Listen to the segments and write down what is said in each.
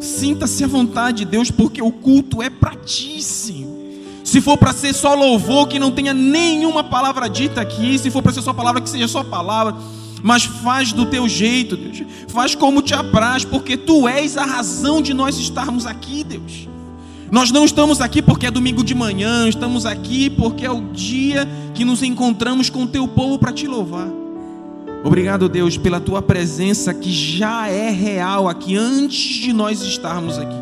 Sinta-se à vontade, Deus, porque o culto é para ti, Senhor. Se for para ser só louvor, que não tenha nenhuma palavra dita aqui. Se for para ser só palavra, que seja só palavra. Mas faz do teu jeito, Deus. Faz como te apraz, porque tu és a razão de nós estarmos aqui, Deus. Nós não estamos aqui porque é domingo de manhã, estamos aqui porque é o dia que nos encontramos com o teu povo para te louvar. Obrigado, Deus, pela tua presença que já é real aqui antes de nós estarmos aqui.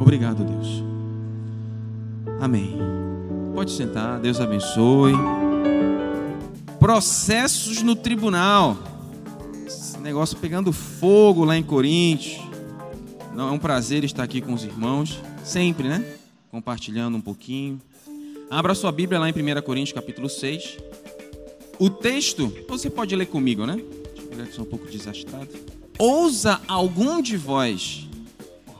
Obrigado, Deus. Amém. Pode sentar, Deus abençoe. Processos no tribunal. Esse negócio pegando fogo lá em Coríntios. É um prazer estar aqui com os irmãos, sempre, né? Compartilhando um pouquinho. Abra sua Bíblia lá em 1 Coríntios, capítulo 6. O texto, você pode ler comigo, né? Deixa eu ver sou um pouco desastrado. Ousa algum de vós,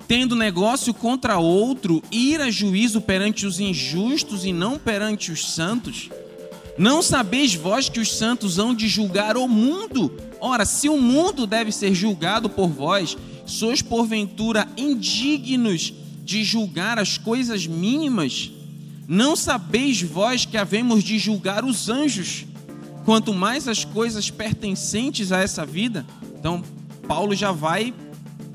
tendo negócio contra outro, ir a juízo perante os injustos e não perante os santos? Não sabeis vós que os santos hão de julgar o mundo? Ora, se o mundo deve ser julgado por vós, sois porventura indignos de julgar as coisas mínimas? Não sabeis vós que havemos de julgar os anjos? quanto mais as coisas pertencentes a essa vida. Então, Paulo já vai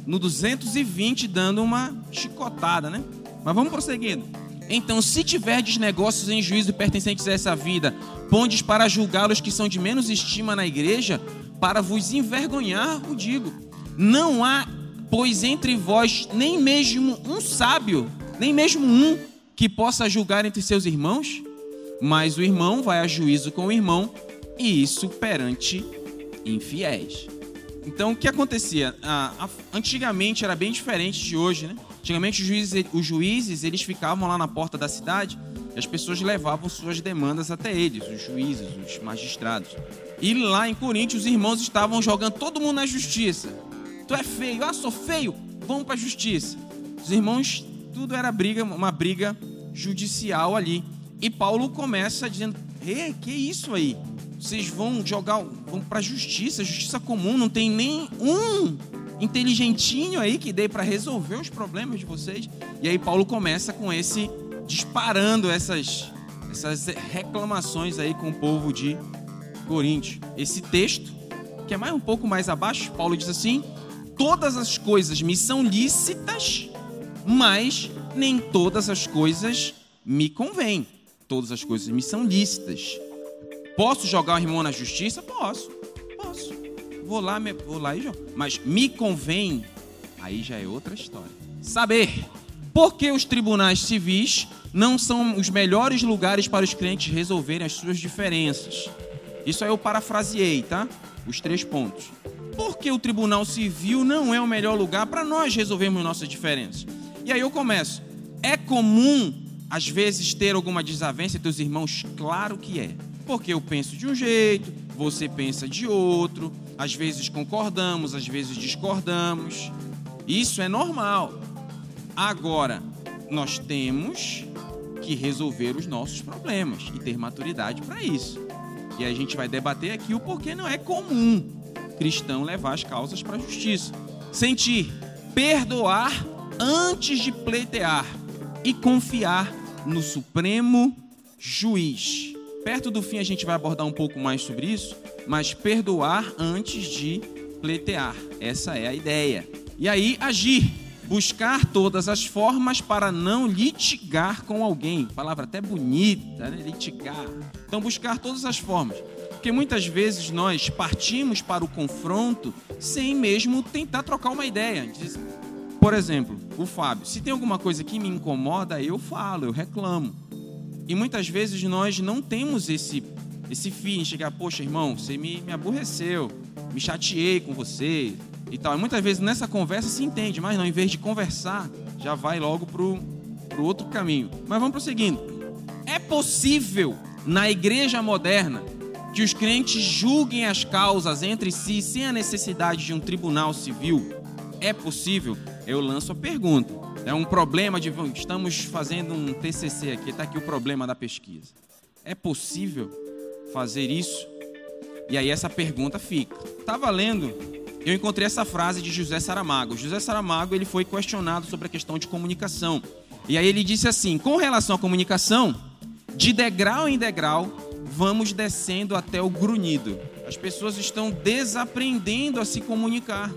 no 220 dando uma chicotada, né? Mas vamos prosseguindo. Então, se tiverdes negócios em juízo pertencentes a essa vida, pondes para julgá-los que são de menos estima na igreja, para vos envergonhar, o digo. Não há, pois, entre vós nem mesmo um sábio, nem mesmo um que possa julgar entre seus irmãos, mas o irmão vai a juízo com o irmão, e isso perante infiéis. Então, o que acontecia? Ah, antigamente era bem diferente de hoje, né? Antigamente os juízes, os juízes eles ficavam lá na porta da cidade e as pessoas levavam suas demandas até eles, os juízes, os magistrados. E lá em Coríntios os irmãos estavam jogando todo mundo na justiça. Tu é feio, ah, sou feio, vamos para a justiça. Os irmãos, tudo era briga, uma briga judicial ali. E Paulo começa dizendo: "Ei, que isso aí? vocês vão jogar, vão para a justiça, justiça comum, não tem nem um inteligentinho aí que dê para resolver os problemas de vocês. E aí Paulo começa com esse disparando essas essas reclamações aí com o povo de Corinto. Esse texto, que é mais um pouco mais abaixo, Paulo diz assim: "Todas as coisas me são lícitas, mas nem todas as coisas me convêm. Todas as coisas me são lícitas, Posso jogar o irmão na justiça? Posso. Posso. Vou lá, vou lá e jogo. Mas me convém, aí já é outra história. Saber por que os tribunais civis não são os melhores lugares para os clientes resolverem as suas diferenças. Isso aí eu parafraseei, tá? Os três pontos. Por que o tribunal civil não é o melhor lugar para nós resolvermos nossas diferenças? E aí eu começo. É comum, às vezes, ter alguma desavença entre os irmãos? Claro que é. Porque eu penso de um jeito, você pensa de outro, às vezes concordamos, às vezes discordamos. Isso é normal. Agora, nós temos que resolver os nossos problemas e ter maturidade para isso. E a gente vai debater aqui o porquê não é comum cristão levar as causas para a justiça. Sentir, perdoar antes de pleitear e confiar no Supremo Juiz. Perto do fim a gente vai abordar um pouco mais sobre isso, mas perdoar antes de pleitear. Essa é a ideia. E aí agir, buscar todas as formas para não litigar com alguém. Palavra até bonita, né? Litigar. Então buscar todas as formas. Porque muitas vezes nós partimos para o confronto sem mesmo tentar trocar uma ideia. Por exemplo, o Fábio, se tem alguma coisa que me incomoda, eu falo, eu reclamo. E muitas vezes nós não temos esse esse fim, chegar, poxa, irmão, você me, me aborreceu, me chateei com você e tal. E muitas vezes nessa conversa se entende, mas não, em vez de conversar, já vai logo pro, pro outro caminho. Mas vamos prosseguindo. É possível na igreja moderna que os crentes julguem as causas entre si sem a necessidade de um tribunal civil? É possível? Eu lanço a pergunta. É um problema de. Estamos fazendo um TCC aqui, está aqui o problema da pesquisa. É possível fazer isso? E aí essa pergunta fica. Estava lendo, eu encontrei essa frase de José Saramago. José Saramago ele foi questionado sobre a questão de comunicação. E aí ele disse assim: com relação à comunicação, de degrau em degrau, vamos descendo até o grunhido. As pessoas estão desaprendendo a se comunicar,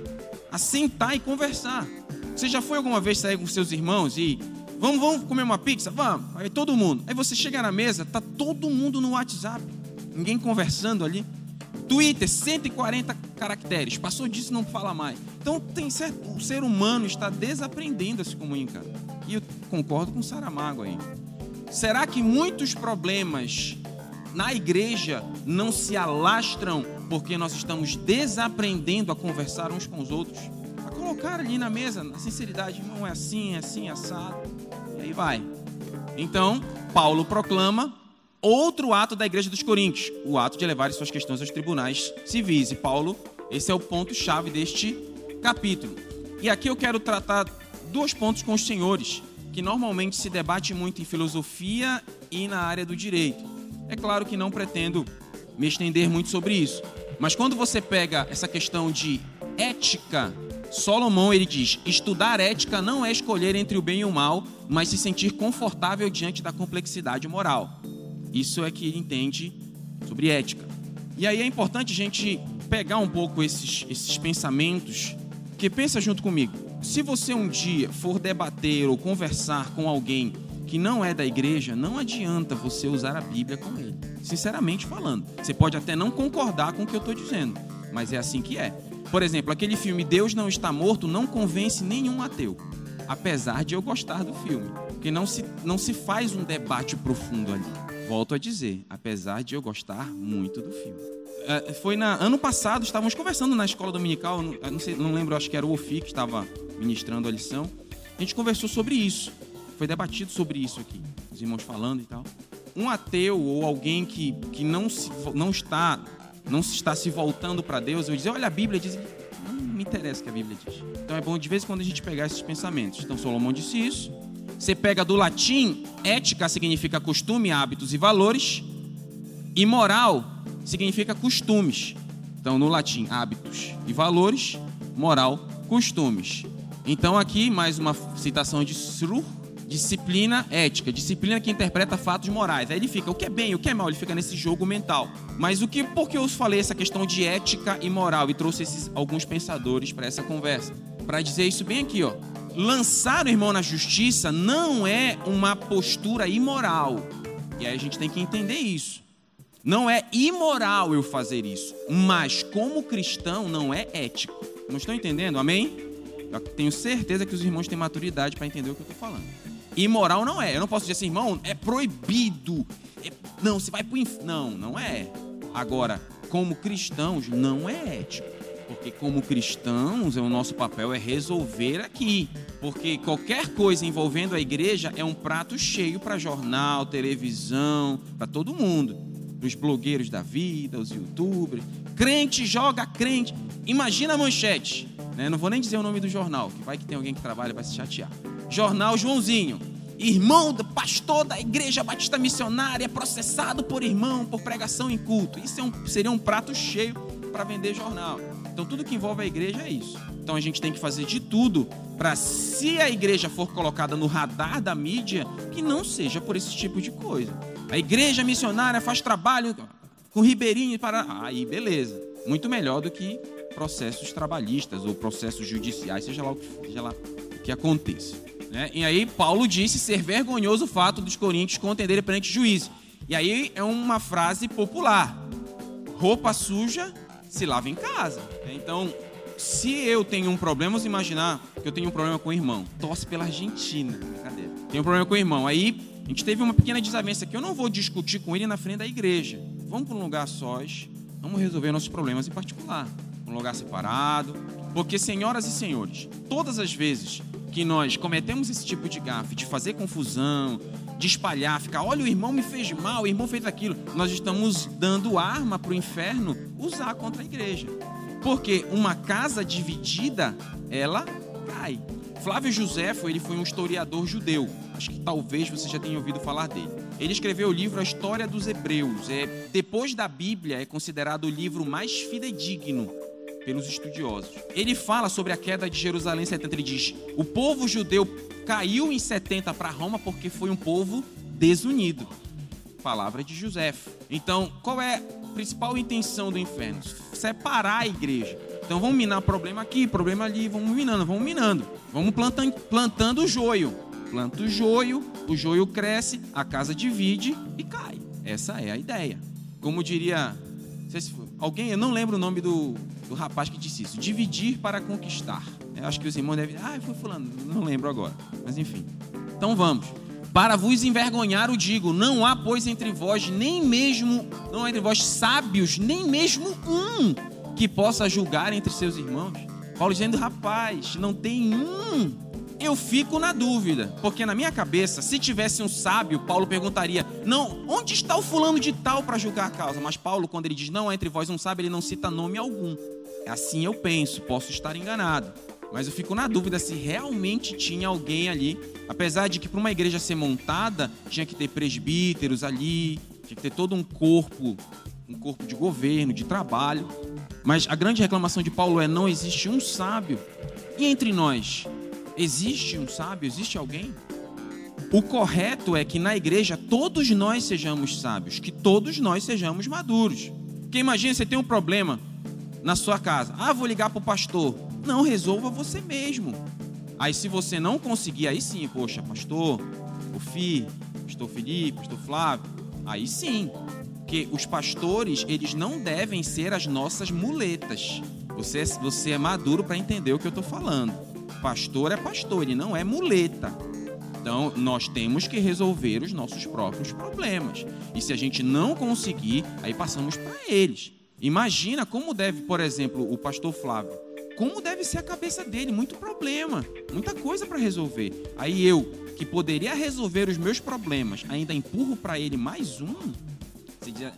a sentar e conversar. Você já foi alguma vez sair com seus irmãos e vamos, vamos comer uma pizza? Vamos. Aí todo mundo. Aí você chega na mesa, tá todo mundo no WhatsApp. Ninguém conversando ali. Twitter, 140 caracteres. Passou disso, não fala mais. Então tem certo, o ser humano está desaprendendo a se comunicar. E eu concordo com o Saramago aí. Será que muitos problemas na igreja não se alastram porque nós estamos desaprendendo a conversar uns com os outros? colocar ali na mesa, na sinceridade, não é assim, é assim, é assado. E aí vai. Então, Paulo proclama outro ato da igreja dos Coríntios, o ato de levar suas questões aos tribunais civis. E Paulo, esse é o ponto-chave deste capítulo. E aqui eu quero tratar dois pontos com os senhores, que normalmente se debate muito em filosofia e na área do direito. É claro que não pretendo me estender muito sobre isso, mas quando você pega essa questão de ética Solomão ele diz: estudar ética não é escolher entre o bem e o mal, mas se sentir confortável diante da complexidade moral. Isso é que ele entende sobre ética. E aí é importante a gente pegar um pouco esses, esses pensamentos, que pensa junto comigo. Se você um dia for debater ou conversar com alguém que não é da igreja, não adianta você usar a Bíblia com ele. Sinceramente falando, você pode até não concordar com o que eu estou dizendo, mas é assim que é. Por exemplo, aquele filme Deus Não Está Morto não convence nenhum ateu. Apesar de eu gostar do filme. Porque não se, não se faz um debate profundo ali. Volto a dizer, apesar de eu gostar muito do filme. É, foi na ano passado, estávamos conversando na escola dominical, não, sei, não lembro, acho que era o Ofi que estava ministrando a lição. A gente conversou sobre isso. Foi debatido sobre isso aqui. Os irmãos falando e tal. Um ateu ou alguém que, que não, se, não está não se está se voltando para Deus, eu dizer, olha a Bíblia diz, não me interessa o que a Bíblia diz. Então é bom de vez em quando a gente pegar esses pensamentos. Então Solomão disse isso. Você pega do latim, ética significa costume, hábitos e valores, e moral significa costumes. Então no latim, hábitos e valores, moral, costumes. Então aqui mais uma citação de Sruh, disciplina ética, disciplina que interpreta fatos morais. Aí ele fica o que é bem, o que é mal, ele fica nesse jogo mental. Mas o que, por que eu falei essa questão de ética e moral e trouxe esses, alguns pensadores para essa conversa? Para dizer isso bem aqui, ó. Lançar o irmão na justiça não é uma postura imoral. E aí a gente tem que entender isso. Não é imoral eu fazer isso, mas como cristão não é ético. Não estão entendendo? Amém? Eu tenho certeza que os irmãos têm maturidade para entender o que eu estou falando. Imoral não é. Eu não posso dizer assim, irmão, é proibido. É, não, você vai pro inferno. Não, não é. Agora, como cristãos, não é ético. Porque como cristãos, o nosso papel é resolver aqui. Porque qualquer coisa envolvendo a igreja é um prato cheio para jornal, televisão, para todo mundo. Os blogueiros da vida, os youtubers. Crente joga crente. Imagina a manchete. Né? Não vou nem dizer o nome do jornal, que vai que tem alguém que trabalha vai se chatear. Jornal Joãozinho. Irmão, pastor da igreja batista missionária, processado por irmão por pregação em culto. Isso é um, seria um prato cheio para vender jornal. Então, tudo que envolve a igreja é isso. Então, a gente tem que fazer de tudo para, se a igreja for colocada no radar da mídia, que não seja por esse tipo de coisa. A igreja missionária faz trabalho com Ribeirinho para. Aí, beleza. Muito melhor do que processos trabalhistas ou processos judiciais, seja lá o que, seja lá o que aconteça. Né? E aí Paulo disse ser vergonhoso o fato dos coríntios contenderem perante juízo. E aí é uma frase popular. Roupa suja se lava em casa. Então, se eu tenho um problema, vamos imaginar que eu tenho um problema com o irmão. Torce pela Argentina. Brincadeira. Tenho um problema com o irmão. Aí a gente teve uma pequena desavença que eu não vou discutir com ele na frente da igreja. Vamos para um lugar sós, vamos resolver nossos problemas em particular. Um lugar separado. Porque, senhoras e senhores, todas as vezes que nós cometemos esse tipo de gafe, de fazer confusão, de espalhar, ficar, olha, o irmão me fez mal, o irmão fez aquilo, nós estamos dando arma para o inferno usar contra a igreja. Porque uma casa dividida, ela cai. Flávio Josefo, ele foi um historiador judeu. Acho que talvez você já tenha ouvido falar dele. Ele escreveu o livro A História dos Hebreus. É, depois da Bíblia, é considerado o livro mais fidedigno pelos estudiosos. Ele fala sobre a queda de Jerusalém em 70. Ele diz: o povo judeu caiu em 70 para Roma porque foi um povo desunido. Palavra de José. Então, qual é a principal intenção do inferno? Separar a igreja. Então vamos minar problema aqui, problema ali, vamos minando, vamos minando. Vamos plantando, plantando o joio. Planta o joio, o joio cresce, a casa divide e cai. Essa é a ideia. Como diria, se alguém, eu não lembro o nome do, do rapaz que disse isso. Dividir para conquistar. Eu acho que os irmãos devem. Ah, foi fulano, não lembro agora. Mas enfim. Então vamos. Para vos envergonhar o digo, não há pois entre vós nem mesmo, não há entre vós sábios, nem mesmo um que possa julgar entre seus irmãos? Paulo dizendo, rapaz, não tem um. Eu fico na dúvida, porque na minha cabeça, se tivesse um sábio, Paulo perguntaria: Não, onde está o fulano de tal para julgar a causa? Mas Paulo, quando ele diz não entre vós um sábio, ele não cita nome algum. Assim eu penso, posso estar enganado. Mas eu fico na dúvida se realmente tinha alguém ali, apesar de que para uma igreja ser montada, tinha que ter presbíteros ali, tinha que ter todo um corpo um corpo de governo, de trabalho. Mas a grande reclamação de Paulo é: não existe um sábio. E entre nós, existe um sábio? Existe alguém? O correto é que na igreja todos nós sejamos sábios, que todos nós sejamos maduros. Porque imagina você tem um problema na sua casa. Ah, vou ligar para o pastor. Não, resolva você mesmo. Aí se você não conseguir, aí sim, poxa, pastor, o Fi, pastor Felipe, pastor Flávio, aí sim, porque os pastores, eles não devem ser as nossas muletas. Você, você é maduro para entender o que eu estou falando. Pastor é pastor, ele não é muleta. Então, nós temos que resolver os nossos próprios problemas. E se a gente não conseguir, aí passamos para eles. Imagina como deve, por exemplo, o pastor Flávio. Como deve ser a cabeça dele? Muito problema, muita coisa para resolver. Aí eu, que poderia resolver os meus problemas, ainda empurro para ele mais um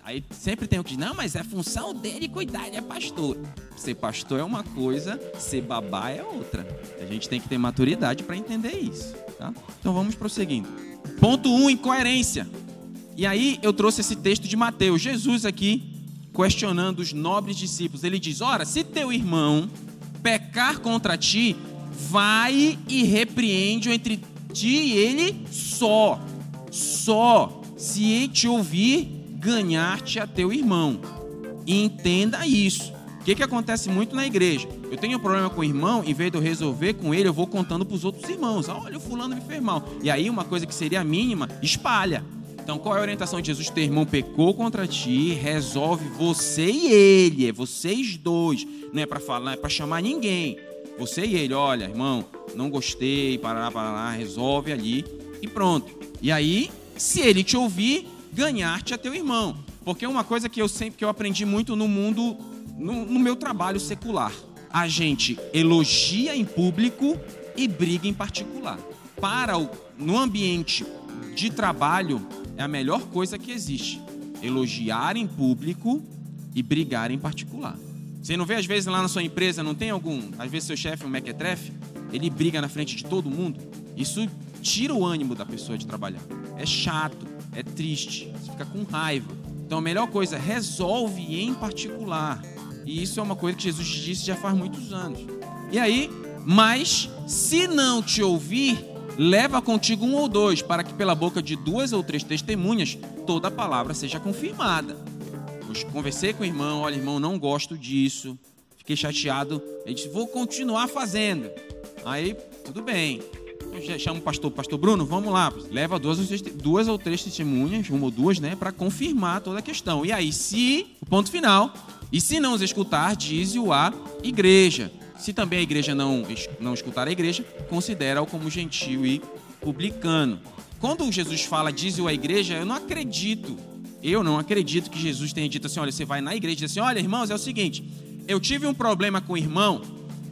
aí sempre tem o que não, mas é função dele cuidar, ele é pastor. Ser pastor é uma coisa, ser babá é outra. A gente tem que ter maturidade para entender isso. Tá? Então vamos prosseguindo. Ponto 1, um, incoerência. E aí eu trouxe esse texto de Mateus. Jesus aqui questionando os nobres discípulos. Ele diz: Ora, se teu irmão pecar contra ti, vai e repreende-o entre ti e ele só. Só. Se te ouvir, ganhar-te a teu irmão. E entenda isso. O que, que acontece muito na igreja? Eu tenho um problema com o irmão, em vez de eu resolver com ele, eu vou contando para os outros irmãos. Olha, o fulano me fez mal. E aí, uma coisa que seria mínima, espalha. Então, qual é a orientação de Jesus? Teu irmão pecou contra ti, resolve você e ele, é vocês dois. Não é para falar, é para chamar ninguém. Você e ele, olha, irmão, não gostei, parará, parará, resolve ali e pronto. E aí, se ele te ouvir, ganhar-te a teu irmão. Porque é uma coisa que eu sempre que eu aprendi muito no mundo, no, no meu trabalho secular. A gente elogia em público e briga em particular. Para o, no ambiente de trabalho é a melhor coisa que existe. Elogiar em público e brigar em particular. Você não vê às vezes lá na sua empresa, não tem algum, às vezes seu chefe, um mequetrefe, ele briga na frente de todo mundo? Isso tira o ânimo da pessoa de trabalhar. É chato é triste, você fica com raiva. Então a melhor coisa, resolve em particular. E isso é uma coisa que Jesus disse já faz muitos anos. E aí, mas se não te ouvir, leva contigo um ou dois, para que pela boca de duas ou três testemunhas toda a palavra seja confirmada. Conversei com o irmão, olha, irmão, não gosto disso. Fiquei chateado. Ele disse, vou continuar fazendo. Aí, tudo bem chama o pastor, pastor Bruno, vamos lá, leva duas, duas ou três testemunhas, uma ou duas, né, para confirmar toda a questão. E aí, se, o ponto final, e se não os escutar, diz-o a igreja. Se também a igreja não, não escutar a igreja, considera-o como gentil e publicano. Quando Jesus fala diz-o a igreja, eu não acredito, eu não acredito que Jesus tenha dito assim, olha, você vai na igreja e diz assim, olha, irmãos, é o seguinte, eu tive um problema com o irmão,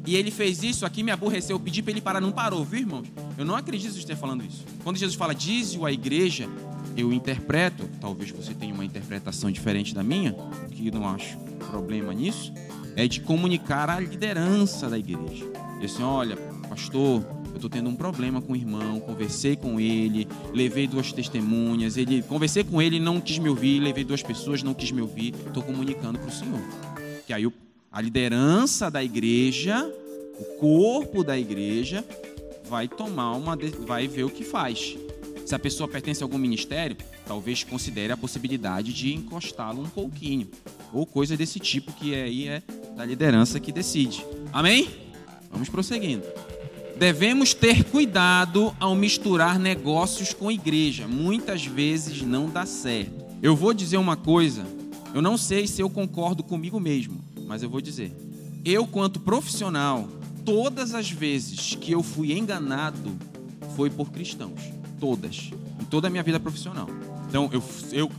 e ele fez isso aqui, me aborreceu. Eu pedi para ele parar, não parou, viu, irmãos? Eu não acredito que Jesus esteja falando isso. Quando Jesus fala, diz-o a igreja, eu interpreto, talvez você tenha uma interpretação diferente da minha, que não acho problema nisso, é de comunicar a liderança da igreja. E assim, olha, pastor, eu estou tendo um problema com o irmão, conversei com ele, levei duas testemunhas, ele conversei com ele, não quis me ouvir, levei duas pessoas, não quis me ouvir, estou comunicando para o Senhor. Que aí a liderança da igreja, o corpo da igreja, vai tomar uma, vai ver o que faz. Se a pessoa pertence a algum ministério, talvez considere a possibilidade de encostá-lo um pouquinho. Ou coisa desse tipo que aí é da liderança que decide. Amém? Vamos prosseguindo. Devemos ter cuidado ao misturar negócios com igreja. Muitas vezes não dá certo. Eu vou dizer uma coisa, eu não sei se eu concordo comigo mesmo, mas eu vou dizer. Eu, quanto profissional, todas as vezes que eu fui enganado foi por cristãos todas, em toda a minha vida profissional. Então, eu, eu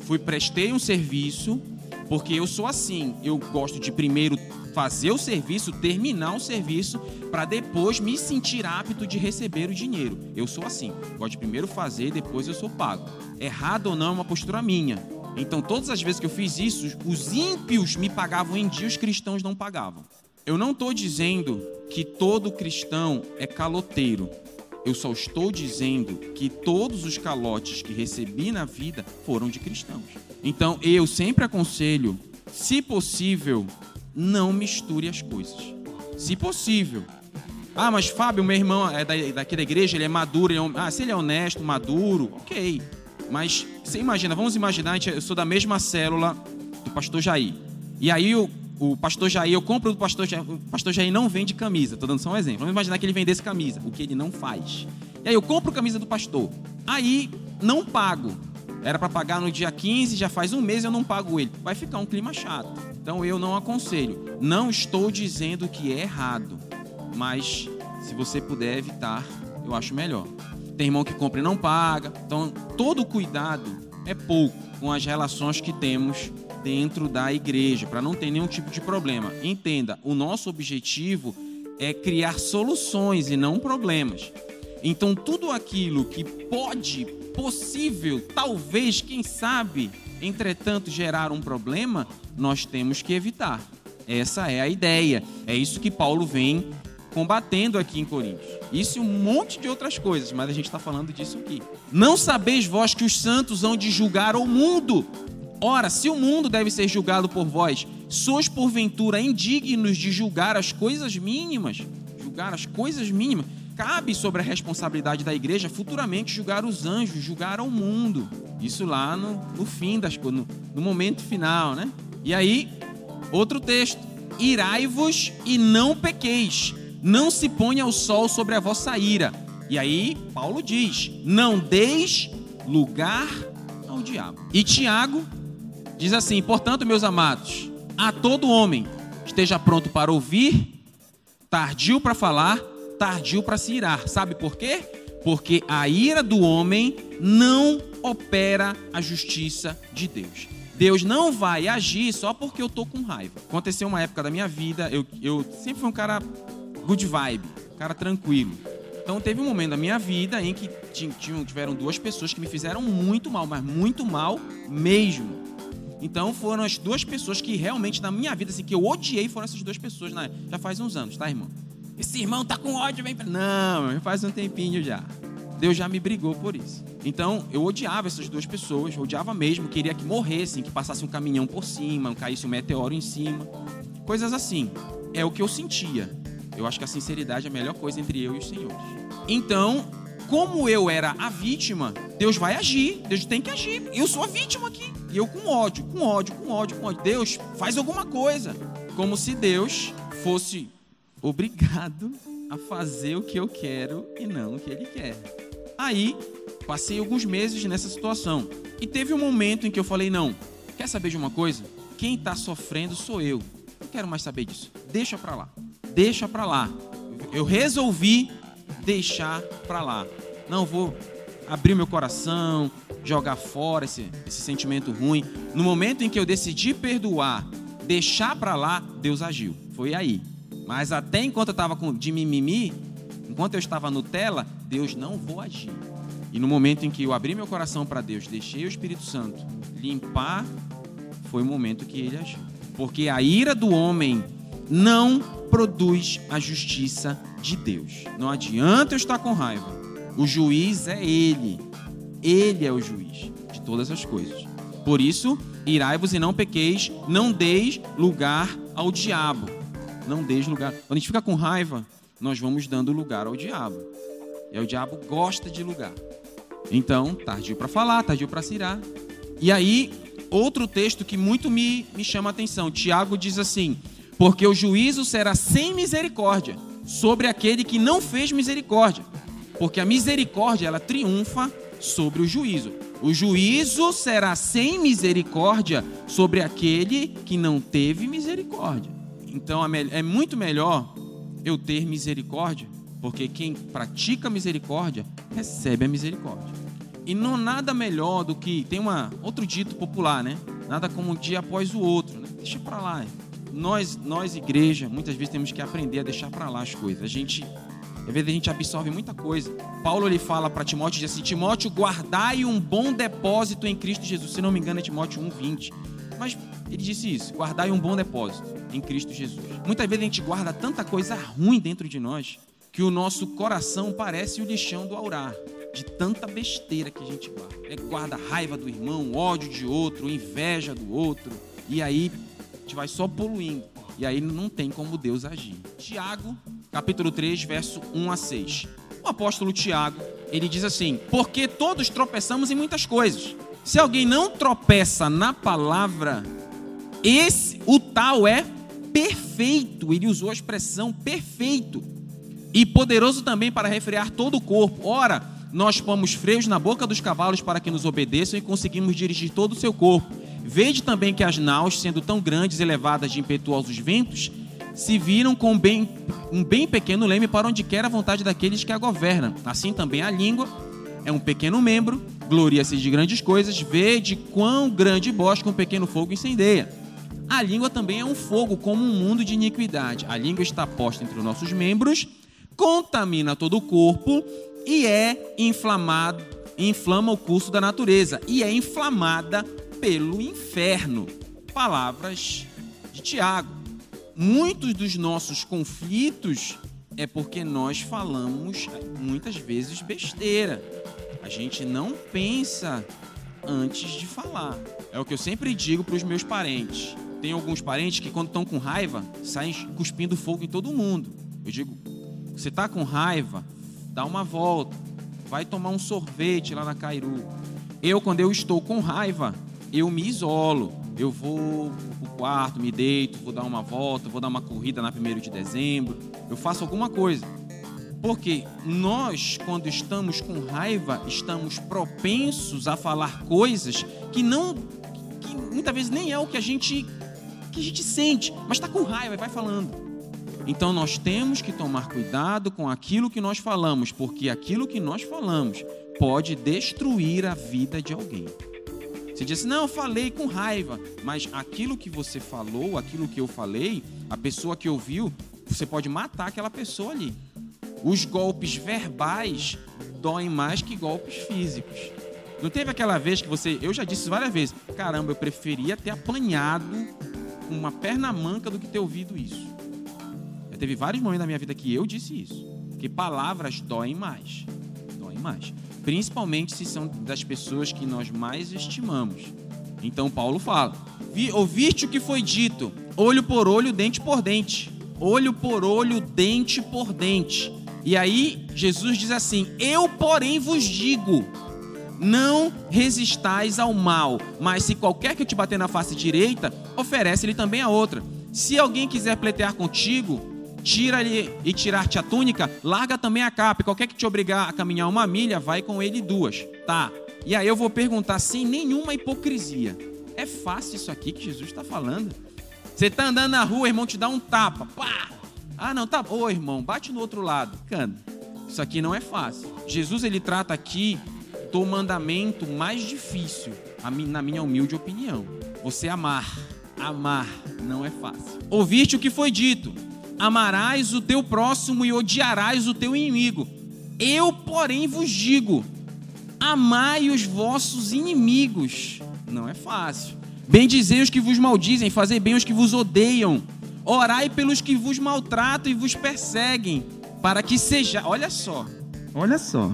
fui, prestei um serviço, porque eu sou assim, eu gosto de primeiro fazer o serviço, terminar o serviço, para depois me sentir apto de receber o dinheiro. Eu sou assim, gosto de primeiro fazer, depois eu sou pago. Errado ou não é uma postura minha. Então, todas as vezes que eu fiz isso, os ímpios me pagavam em dia, os cristãos não pagavam. Eu não estou dizendo que todo cristão é caloteiro. Eu só estou dizendo que todos os calotes que recebi na vida foram de cristãos. Então eu sempre aconselho, se possível, não misture as coisas. Se possível. Ah, mas Fábio, meu irmão é daqui da igreja, ele é maduro. Ele é, ah, se ele é honesto, maduro, ok. Mas você imagina, vamos imaginar, eu sou da mesma célula do pastor Jair. E aí o o pastor Jair, eu compro do pastor Jair, o pastor Jair não vende camisa, estou dando só um exemplo. Vamos imaginar que ele vendesse camisa, o que ele não faz. E aí eu compro camisa do pastor, aí não pago. Era para pagar no dia 15, já faz um mês eu não pago ele. Vai ficar um clima chato. Então eu não aconselho. Não estou dizendo que é errado, mas se você puder evitar, eu acho melhor. Tem irmão que compra e não paga. Então todo cuidado é pouco com as relações que temos dentro da igreja, para não ter nenhum tipo de problema. Entenda, o nosso objetivo é criar soluções e não problemas. Então, tudo aquilo que pode, possível, talvez, quem sabe, entretanto, gerar um problema, nós temos que evitar. Essa é a ideia. É isso que Paulo vem combatendo aqui em Coríntios. Isso e um monte de outras coisas, mas a gente está falando disso aqui. Não sabeis vós que os santos hão de julgar o mundo? Ora, se o mundo deve ser julgado por vós, sois porventura indignos de julgar as coisas mínimas? Julgar as coisas mínimas? Cabe sobre a responsabilidade da igreja futuramente julgar os anjos, julgar o mundo. Isso lá no, no fim das coisas, no, no momento final, né? E aí, outro texto: Irai-vos e não pequeis, não se ponha o sol sobre a vossa ira. E aí, Paulo diz: Não deis lugar ao diabo. E Tiago Diz assim: Portanto, meus amados, a todo homem esteja pronto para ouvir, tardio para falar, tardio para se irar. Sabe por quê? Porque a ira do homem não opera a justiça de Deus. Deus não vai agir só porque eu tô com raiva. Aconteceu uma época da minha vida, eu, eu sempre fui um cara good vibe, um cara tranquilo. Então teve um momento da minha vida em que tinham, tiveram duas pessoas que me fizeram muito mal, mas muito mal mesmo. Então foram as duas pessoas que realmente na minha vida, assim, que eu odiei, foram essas duas pessoas, né? Já faz uns anos, tá, irmão? Esse irmão tá com ódio, vem pra... Não, faz um tempinho já. Deus já me brigou por isso. Então, eu odiava essas duas pessoas, odiava mesmo, queria que morressem, que passasse um caminhão por cima, caísse um meteoro em cima. Coisas assim. É o que eu sentia. Eu acho que a sinceridade é a melhor coisa entre eu e os senhores. Então, como eu era a vítima, Deus vai agir, Deus tem que agir. Eu sou a vítima aqui. E eu com ódio, com ódio, com ódio, com ódio. Deus, faz alguma coisa. Como se Deus fosse obrigado a fazer o que eu quero e não o que ele quer. Aí, passei alguns meses nessa situação. E teve um momento em que eu falei: não, quer saber de uma coisa? Quem está sofrendo sou eu. Não quero mais saber disso. Deixa para lá. Deixa para lá. Eu resolvi deixar para lá. Não vou abrir meu coração, jogar fora esse, esse sentimento ruim. No momento em que eu decidi perdoar, deixar para lá, Deus agiu. Foi aí. Mas até enquanto eu estava de mimimi, enquanto eu estava Nutella, Deus não vou agir. E no momento em que eu abri meu coração para Deus, deixei o Espírito Santo limpar, foi o momento que ele agiu. Porque a ira do homem não produz a justiça de Deus. Não adianta eu estar com raiva. O juiz é Ele. Ele é o juiz de todas as coisas. Por isso, irai-vos e não pequeis, não deis lugar ao diabo. Não deis lugar. Quando a gente fica com raiva, nós vamos dando lugar ao diabo. E o diabo gosta de lugar. Então, tardio para falar, tardio para cirar. E aí, outro texto que muito me, me chama a atenção. Tiago diz assim: Porque o juízo será sem misericórdia sobre aquele que não fez misericórdia. Porque a misericórdia, ela triunfa sobre o juízo. O juízo será sem misericórdia sobre aquele que não teve misericórdia. Então é muito melhor eu ter misericórdia, porque quem pratica misericórdia recebe a misericórdia. E não nada melhor do que tem uma outro dito popular, né? Nada como um dia após o outro, né? Deixa para lá. Nós, nós igreja, muitas vezes temos que aprender a deixar para lá as coisas. A gente às vezes a gente absorve muita coisa. Paulo ele fala para Timóteo, diz assim, Timóteo, guardai um bom depósito em Cristo Jesus. Se não me engano é Timóteo 1,20. Mas ele disse isso, guardai um bom depósito em Cristo Jesus. Muitas vezes a gente guarda tanta coisa ruim dentro de nós, que o nosso coração parece o lixão do aurar. De tanta besteira que a gente guarda. É, guarda raiva do irmão, ódio de outro, inveja do outro. E aí a gente vai só poluindo. E aí não tem como Deus agir. Tiago capítulo 3, verso 1 a 6. O apóstolo Tiago, ele diz assim: Porque todos tropeçamos em muitas coisas. Se alguém não tropeça na palavra, esse o tal é perfeito. Ele usou a expressão perfeito. E poderoso também para refrear todo o corpo. Ora, nós pomos freios na boca dos cavalos para que nos obedeçam e conseguimos dirigir todo o seu corpo. Vede também que as naus, sendo tão grandes e levadas de impetuosos ventos, se viram com bem, um bem pequeno leme para onde quer a vontade daqueles que a governam. Assim também a língua é um pequeno membro, gloria-se de grandes coisas, vê de quão grande bosque um pequeno fogo incendeia. A língua também é um fogo, como um mundo de iniquidade. A língua está posta entre os nossos membros, contamina todo o corpo e é inflamado, inflama o curso da natureza e é inflamada pelo inferno. Palavras de Tiago muitos dos nossos conflitos é porque nós falamos muitas vezes besteira. A gente não pensa antes de falar. É o que eu sempre digo para os meus parentes. Tem alguns parentes que quando estão com raiva, saem cuspindo fogo em todo mundo. Eu digo, você está com raiva, dá uma volta, vai tomar um sorvete lá na Cairu. Eu, quando eu estou com raiva, eu me isolo eu vou pro quarto, me deito, vou dar uma volta, vou dar uma corrida na 1 de dezembro, eu faço alguma coisa. Porque nós, quando estamos com raiva, estamos propensos a falar coisas que não. que muitas vezes nem é o que a gente, que a gente sente, mas está com raiva e vai falando. Então nós temos que tomar cuidado com aquilo que nós falamos, porque aquilo que nós falamos pode destruir a vida de alguém. Você disse, não, eu falei com raiva. Mas aquilo que você falou, aquilo que eu falei, a pessoa que ouviu, você pode matar aquela pessoa ali. Os golpes verbais doem mais que golpes físicos. Não teve aquela vez que você. Eu já disse várias vezes. Caramba, eu preferia ter apanhado uma perna manca do que ter ouvido isso. Já teve vários momentos na minha vida que eu disse isso. Que palavras doem mais. Mais principalmente se são das pessoas que nós mais estimamos. Então Paulo fala: ouviste o que foi dito, olho por olho, dente por dente. Olho por olho, dente por dente. E aí Jesus diz assim: Eu, porém, vos digo: não resistais ao mal, mas se qualquer que te bater na face direita, oferece-lhe também a outra. Se alguém quiser pleitear contigo, tira-lhe e tirar-te a túnica, larga também a capa. Qualquer que te obrigar a caminhar uma milha, vai com ele duas. Tá. E aí eu vou perguntar sem nenhuma hipocrisia. É fácil isso aqui que Jesus está falando? Você está andando na rua, irmão, te dá um tapa. Pá! Ah, não, tá. Ô, irmão, bate no outro lado. Cana. Isso aqui não é fácil. Jesus, ele trata aqui do mandamento mais difícil, na minha humilde opinião. Você amar. Amar não é fácil. Ouviste o que foi dito amarás o teu próximo e odiarás o teu inimigo. Eu, porém, vos digo: amai os vossos inimigos. Não é fácil. Bendizei os que vos maldizem, fazei bem os que vos odeiam. Orai pelos que vos maltratam e vos perseguem. para que seja, olha só, olha só,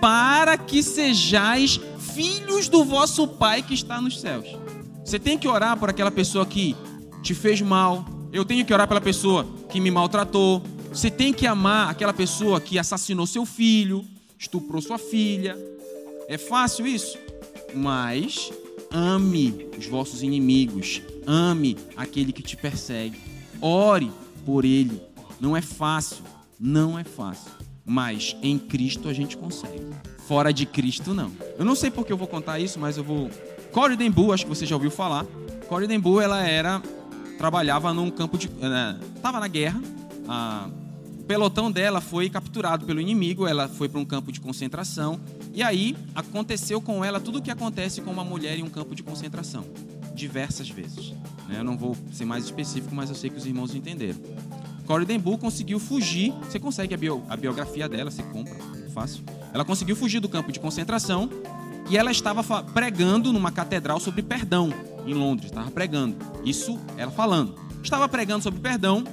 para que sejais filhos do vosso Pai que está nos céus. Você tem que orar por aquela pessoa que te fez mal. Eu tenho que orar pela pessoa que me maltratou. Você tem que amar aquela pessoa que assassinou seu filho, estuprou sua filha. É fácil isso? Mas ame os vossos inimigos, ame aquele que te persegue. Ore por ele. Não é fácil, não é fácil. Mas em Cristo a gente consegue. Fora de Cristo, não. Eu não sei porque eu vou contar isso, mas eu vou. Corey Denbu, acho que você já ouviu falar. Corey Denbu, ela era. Trabalhava num campo de. Estava na guerra. A, o pelotão dela foi capturado pelo inimigo. Ela foi para um campo de concentração. E aí aconteceu com ela tudo o que acontece com uma mulher em um campo de concentração. Diversas vezes. Né? Eu não vou ser mais específico, mas eu sei que os irmãos entenderam. Corey Denbu conseguiu fugir. Você consegue a, bio, a biografia dela, você compra, é fácil. Ela conseguiu fugir do campo de concentração e ela estava pregando numa catedral sobre perdão em Londres. Estava pregando. Isso ela falando. Estava pregando sobre perdão.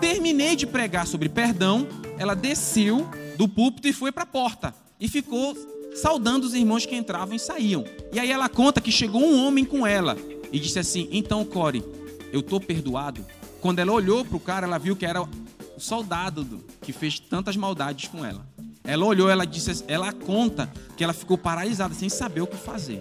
Terminei de pregar sobre perdão. Ela desceu do púlpito e foi para a porta. E ficou saudando os irmãos que entravam e saíam. E aí ela conta que chegou um homem com ela e disse assim: Então, Core, eu estou perdoado. Quando ela olhou para o cara, ela viu que era o soldado que fez tantas maldades com ela. Ela olhou, ela disse, ela conta que ela ficou paralisada sem saber o que fazer.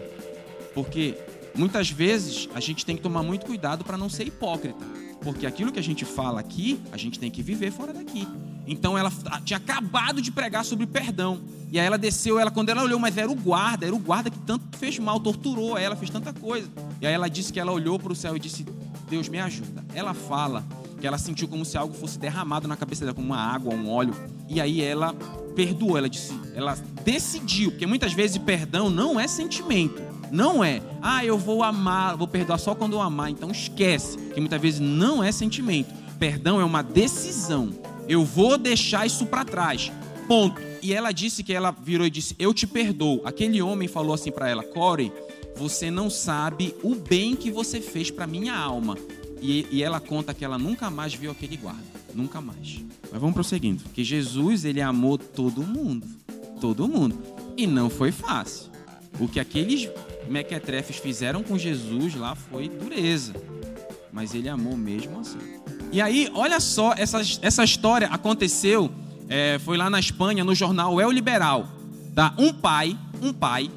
Porque muitas vezes a gente tem que tomar muito cuidado para não ser hipócrita. Porque aquilo que a gente fala aqui, a gente tem que viver fora daqui. Então ela tinha acabado de pregar sobre perdão. E aí ela desceu, ela quando ela olhou, mas era o guarda, era o guarda que tanto fez mal, torturou ela, fez tanta coisa. E aí ela disse que ela olhou para o céu e disse: Deus me ajuda. Ela fala que ela sentiu como se algo fosse derramado na cabeça dela, como uma água, um óleo. E aí ela perdoou, ela disse, ela decidiu, porque muitas vezes perdão não é sentimento. Não é, ah, eu vou amar, vou perdoar só quando eu amar. Então esquece, que muitas vezes não é sentimento. Perdão é uma decisão. Eu vou deixar isso para trás. Ponto. E ela disse que ela virou e disse: Eu te perdoo. Aquele homem falou assim para ela: Corey, você não sabe o bem que você fez para minha alma. E, e, ela conta que ela nunca mais viu aquele guarda, nunca mais. Mas vamos prosseguindo, que Jesus ele amou todo mundo, todo mundo, e não foi fácil. O que aqueles mequetrefes fizeram com Jesus lá foi dureza, mas ele amou mesmo assim. E aí, olha só, essa, essa história aconteceu, é, foi lá na Espanha, no jornal El Liberal. Tá? Um pai, um pai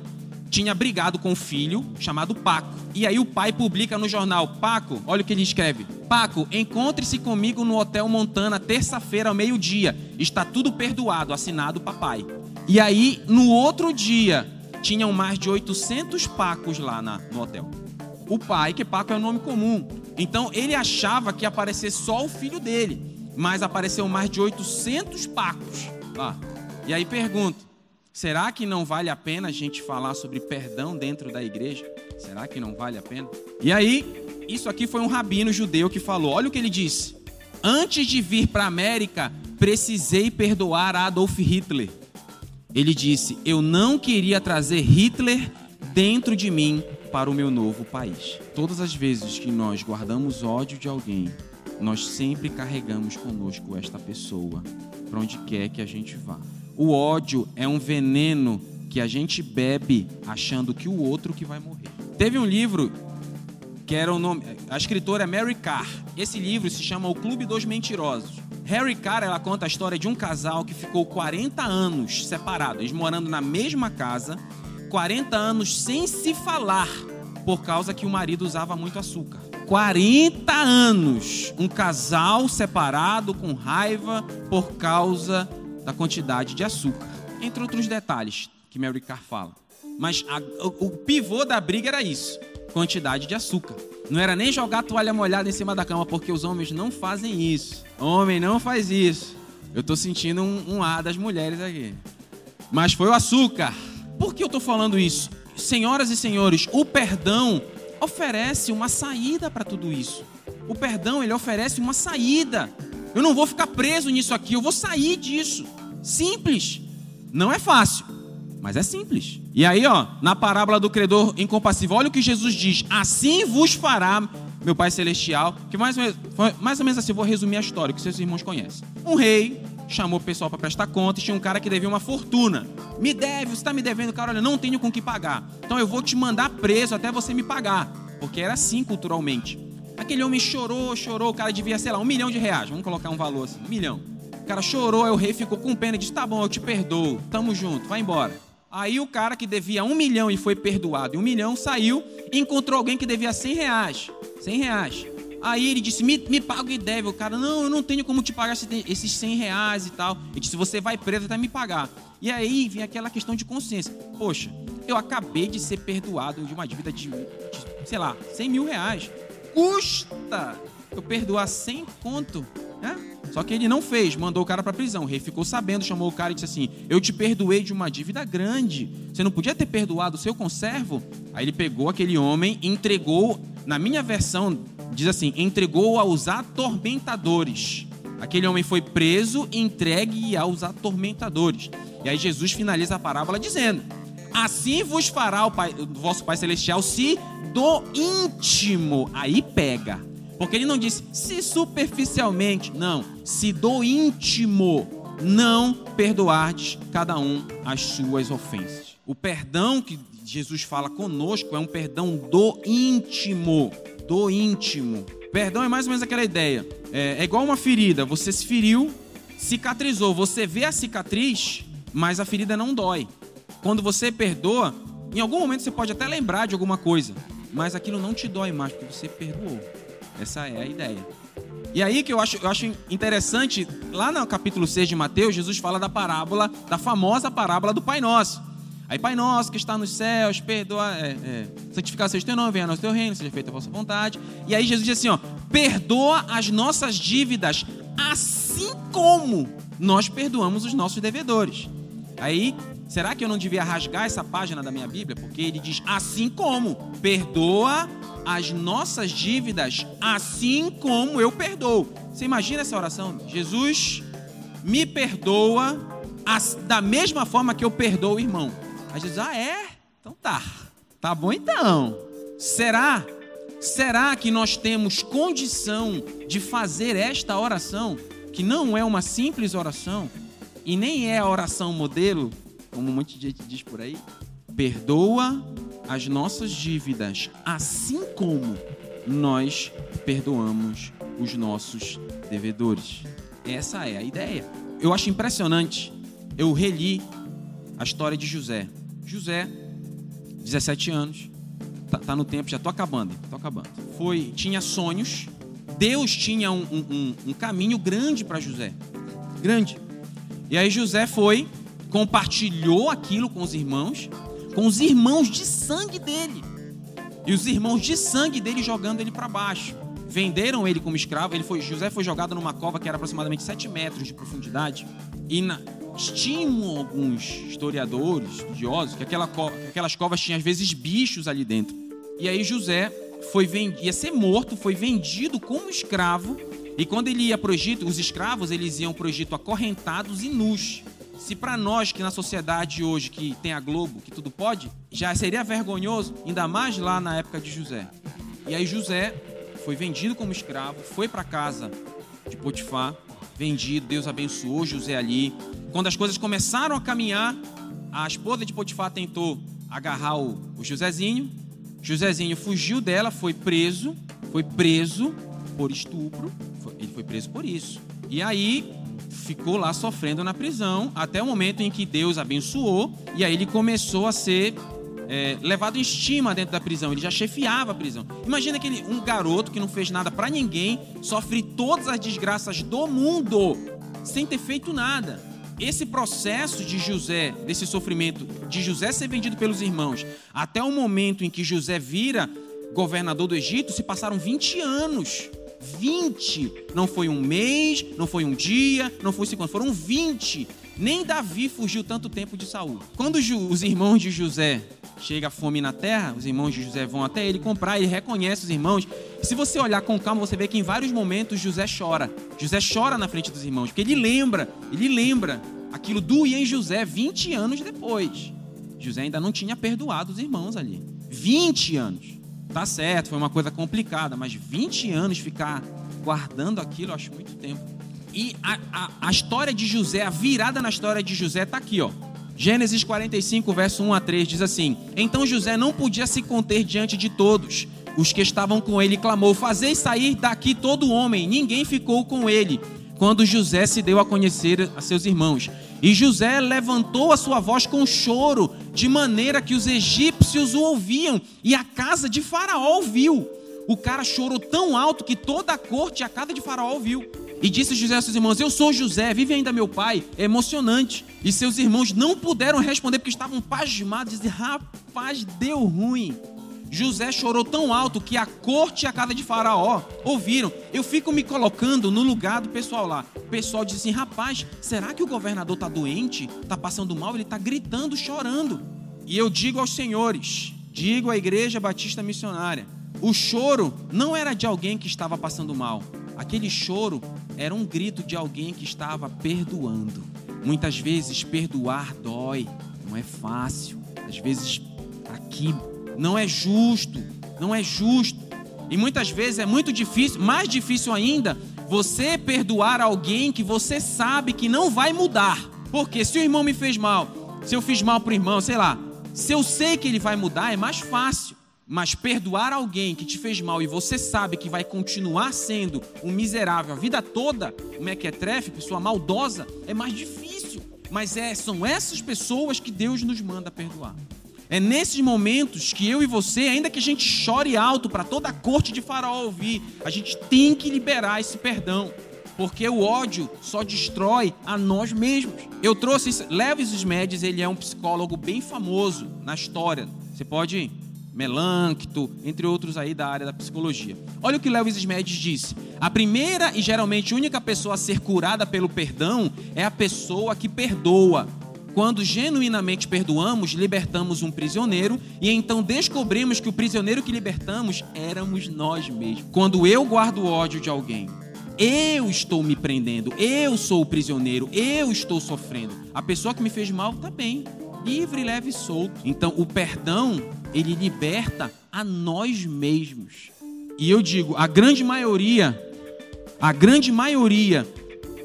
tinha brigado com o filho, chamado Paco. E aí o pai publica no jornal: Paco, olha o que ele escreve: Paco, encontre-se comigo no Hotel Montana terça-feira ao meio-dia. Está tudo perdoado, assinado papai. E aí, no outro dia, tinham mais de 800 Pacos lá na, no hotel. O pai, que Paco é um nome comum. Então ele achava que ia aparecer só o filho dele, mas apareceu mais de 800 Pacos lá. E aí pergunto: Será que não vale a pena a gente falar sobre perdão dentro da igreja? Será que não vale a pena? E aí, isso aqui foi um rabino judeu que falou: olha o que ele disse. Antes de vir para a América, precisei perdoar Adolf Hitler. Ele disse: Eu não queria trazer Hitler dentro de mim para o meu novo país. Todas as vezes que nós guardamos ódio de alguém, nós sempre carregamos conosco esta pessoa para onde quer que a gente vá. O ódio é um veneno que a gente bebe achando que o outro que vai morrer. Teve um livro que era o nome, a escritora é Mary Carr. Esse livro se chama O Clube dos Mentirosos. Harry Carr, ela conta a história de um casal que ficou 40 anos separados, eles morando na mesma casa, 40 anos sem se falar, por causa que o marido usava muito açúcar. 40 anos, um casal separado com raiva por causa da quantidade de açúcar, entre outros detalhes que Mary Carr fala. Mas a, o, o pivô da briga era isso: quantidade de açúcar. Não era nem jogar toalha molhada em cima da cama, porque os homens não fazem isso. Homem não faz isso. Eu estou sentindo um, um ar das mulheres aqui. Mas foi o açúcar. Por que eu estou falando isso? Senhoras e senhores, o perdão oferece uma saída para tudo isso. O perdão, ele oferece uma saída. Eu não vou ficar preso nisso aqui, eu vou sair disso. Simples. Não é fácil, mas é simples. E aí, ó, na parábola do credor incompassível, olha o que Jesus diz: Assim vos fará meu Pai Celestial. Que mais ou menos, mais ou menos assim, vou resumir a história que seus irmãos conhecem. Um rei chamou o pessoal para prestar conta e tinha um cara que devia uma fortuna. Me deve, você está me devendo, cara, olha, não tenho com que pagar. Então eu vou te mandar preso até você me pagar. Porque era assim culturalmente. Aquele homem chorou, chorou, o cara devia, sei lá, um milhão de reais. Vamos colocar um valor assim, um milhão. O cara chorou, aí o rei ficou com pena e disse: tá bom, eu te perdoo, tamo junto, vai embora. Aí o cara que devia um milhão e foi perdoado, e um milhão saiu e encontrou alguém que devia cem reais. Cem reais. Aí ele disse: me, me paga e deve. O cara, não, eu não tenho como te pagar esses 100 reais e tal. Ele disse: você vai preso até me pagar. E aí vem aquela questão de consciência: poxa, eu acabei de ser perdoado de uma dívida de, de sei lá, 100 mil reais. Custa eu perdoar 100 conto, né? Só que ele não fez, mandou o cara para prisão. O rei ficou sabendo, chamou o cara e disse assim: Eu te perdoei de uma dívida grande. Você não podia ter perdoado o seu conservo? Aí ele pegou aquele homem, entregou, na minha versão, diz assim: entregou aos atormentadores. Aquele homem foi preso, entregue aos atormentadores. E aí Jesus finaliza a parábola dizendo: Assim vos fará o, pai, o vosso Pai Celestial se do íntimo. Aí pega. Porque ele não disse se superficialmente, não, se do íntimo não perdoardes cada um as suas ofensas. O perdão que Jesus fala conosco é um perdão do íntimo do íntimo. Perdão é mais ou menos aquela ideia. É, é igual uma ferida. Você se feriu, cicatrizou. Você vê a cicatriz, mas a ferida não dói. Quando você perdoa, em algum momento você pode até lembrar de alguma coisa, mas aquilo não te dói mais porque você perdoou. Essa é a ideia. E aí que eu acho, eu acho interessante, lá no capítulo 6 de Mateus, Jesus fala da parábola, da famosa parábola do Pai Nosso. Aí, Pai nosso que está nos céus, perdoa, é, é, seja o teu nome, venha ao teu reino, seja feita a vossa vontade. E aí Jesus diz assim, ó, perdoa as nossas dívidas, assim como nós perdoamos os nossos devedores. Aí, será que eu não devia rasgar essa página da minha Bíblia? Porque ele diz, assim como, perdoa as nossas dívidas, assim como eu perdoo. Você imagina essa oração? Jesus me perdoa da mesma forma que eu perdoo o irmão. Aí Jesus, ah, é? Então tá. Tá bom então. Será? Será que nós temos condição de fazer esta oração, que não é uma simples oração, e nem é a oração modelo, como um monte de gente diz por aí? Perdoa as nossas dívidas, assim como nós perdoamos os nossos devedores. Essa é a ideia. Eu acho impressionante. Eu reli a história de José. José, 17 anos, tá, tá no tempo, já tô acabando, tô acabando. Foi, tinha sonhos. Deus tinha um, um, um caminho grande para José, grande. E aí José foi, compartilhou aquilo com os irmãos, com os irmãos de sangue dele. E os irmãos de sangue dele jogando ele para baixo. Venderam ele como escravo. Ele foi, José foi jogado numa cova que era aproximadamente 7 metros de profundidade. E na, estimam alguns historiadores, estudiosos, que, aquela, que aquelas covas tinham às vezes bichos ali dentro. E aí José foi vendido, ia ser morto, foi vendido como escravo. E quando ele ia para o Egito, os escravos eles iam para o Egito acorrentados e nus. Se para nós que na sociedade hoje que tem a Globo, que tudo pode, já seria vergonhoso, ainda mais lá na época de José. E aí José foi vendido como escravo, foi para casa de Potifar, vendido, Deus abençoou José ali. Quando as coisas começaram a caminhar, a esposa de Potifar tentou agarrar o, Josézinho. Josézinho fugiu dela, foi preso, foi preso por estupro, ele foi preso por isso. E aí ficou lá sofrendo na prisão até o momento em que Deus abençoou e aí ele começou a ser é, levado em estima dentro da prisão. Ele já chefiava a prisão. Imagina aquele um garoto que não fez nada para ninguém, sofre todas as desgraças do mundo sem ter feito nada. Esse processo de José, desse sofrimento, de José ser vendido pelos irmãos, até o momento em que José vira governador do Egito, se passaram 20 anos. 20. Não foi um mês, não foi um dia, não foi 50, foram 20. Nem Davi fugiu tanto tempo de Saul. Quando os irmãos de José chega a fome na terra, os irmãos de José vão até ele comprar, ele reconhece os irmãos. Se você olhar com calma, você vê que em vários momentos José chora. José chora na frente dos irmãos, porque ele lembra, ele lembra aquilo doía em José 20 anos depois. José ainda não tinha perdoado os irmãos ali. 20 anos. Tá certo, foi uma coisa complicada, mas 20 anos ficar guardando aquilo, eu acho muito tempo. E a, a, a história de José, a virada na história de José está aqui, ó. Gênesis 45, verso 1 a 3 diz assim: Então José não podia se conter diante de todos. Os que estavam com ele clamou: Fazei sair daqui todo homem. Ninguém ficou com ele. Quando José se deu a conhecer a seus irmãos. E José levantou a sua voz com choro, de maneira que os egípcios o ouviam, e a casa de Faraó ouviu. O cara chorou tão alto que toda a corte e a casa de Faraó ouviu. E disse José a seus irmãos: Eu sou José, vive ainda meu pai. É emocionante. E seus irmãos não puderam responder porque estavam pasmados. Dizem: Rapaz, deu ruim. José chorou tão alto que a corte e a casa de Faraó ouviram. Eu fico me colocando no lugar do pessoal lá. O pessoal diz assim: rapaz, será que o governador está doente? Está passando mal? Ele está gritando, chorando. E eu digo aos senhores, digo à igreja batista missionária: o choro não era de alguém que estava passando mal. Aquele choro era um grito de alguém que estava perdoando. Muitas vezes perdoar dói, não é fácil. Às vezes aqui não é justo, não é justo. E muitas vezes é muito difícil, mais difícil ainda, você perdoar alguém que você sabe que não vai mudar. Porque se o irmão me fez mal, se eu fiz mal para o irmão, sei lá, se eu sei que ele vai mudar, é mais fácil. Mas perdoar alguém que te fez mal e você sabe que vai continuar sendo um miserável a vida toda, um mequetrefe, pessoa maldosa, é mais difícil. Mas é, são essas pessoas que Deus nos manda perdoar. É nesses momentos que eu e você, ainda que a gente chore alto para toda a corte de Faraó ouvir, a gente tem que liberar esse perdão. Porque o ódio só destrói a nós mesmos. Eu trouxe isso. Levis Smedes, ele é um psicólogo bem famoso na história. Você pode Melancto, entre outros aí da área da psicologia. Olha o que Lewis Smedes disse. A primeira e geralmente única pessoa a ser curada pelo perdão é a pessoa que perdoa. Quando genuinamente perdoamos, libertamos um prisioneiro e então descobrimos que o prisioneiro que libertamos éramos nós mesmos. Quando eu guardo ódio de alguém, eu estou me prendendo, eu sou o prisioneiro, eu estou sofrendo. A pessoa que me fez mal está bem, livre, leve e solto. Então, o perdão, ele liberta a nós mesmos. E eu digo, a grande maioria, a grande maioria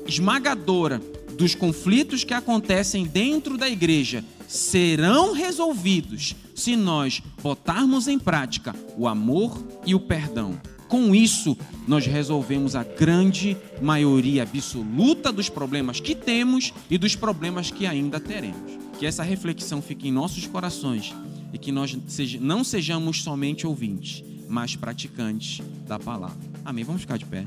esmagadora dos conflitos que acontecem dentro da igreja serão resolvidos se nós botarmos em prática o amor e o perdão. Com isso, nós resolvemos a grande maioria absoluta dos problemas que temos e dos problemas que ainda teremos. Que essa reflexão fique em nossos corações e que nós não sejamos somente ouvintes, mas praticantes da palavra. Amém? Vamos ficar de pé.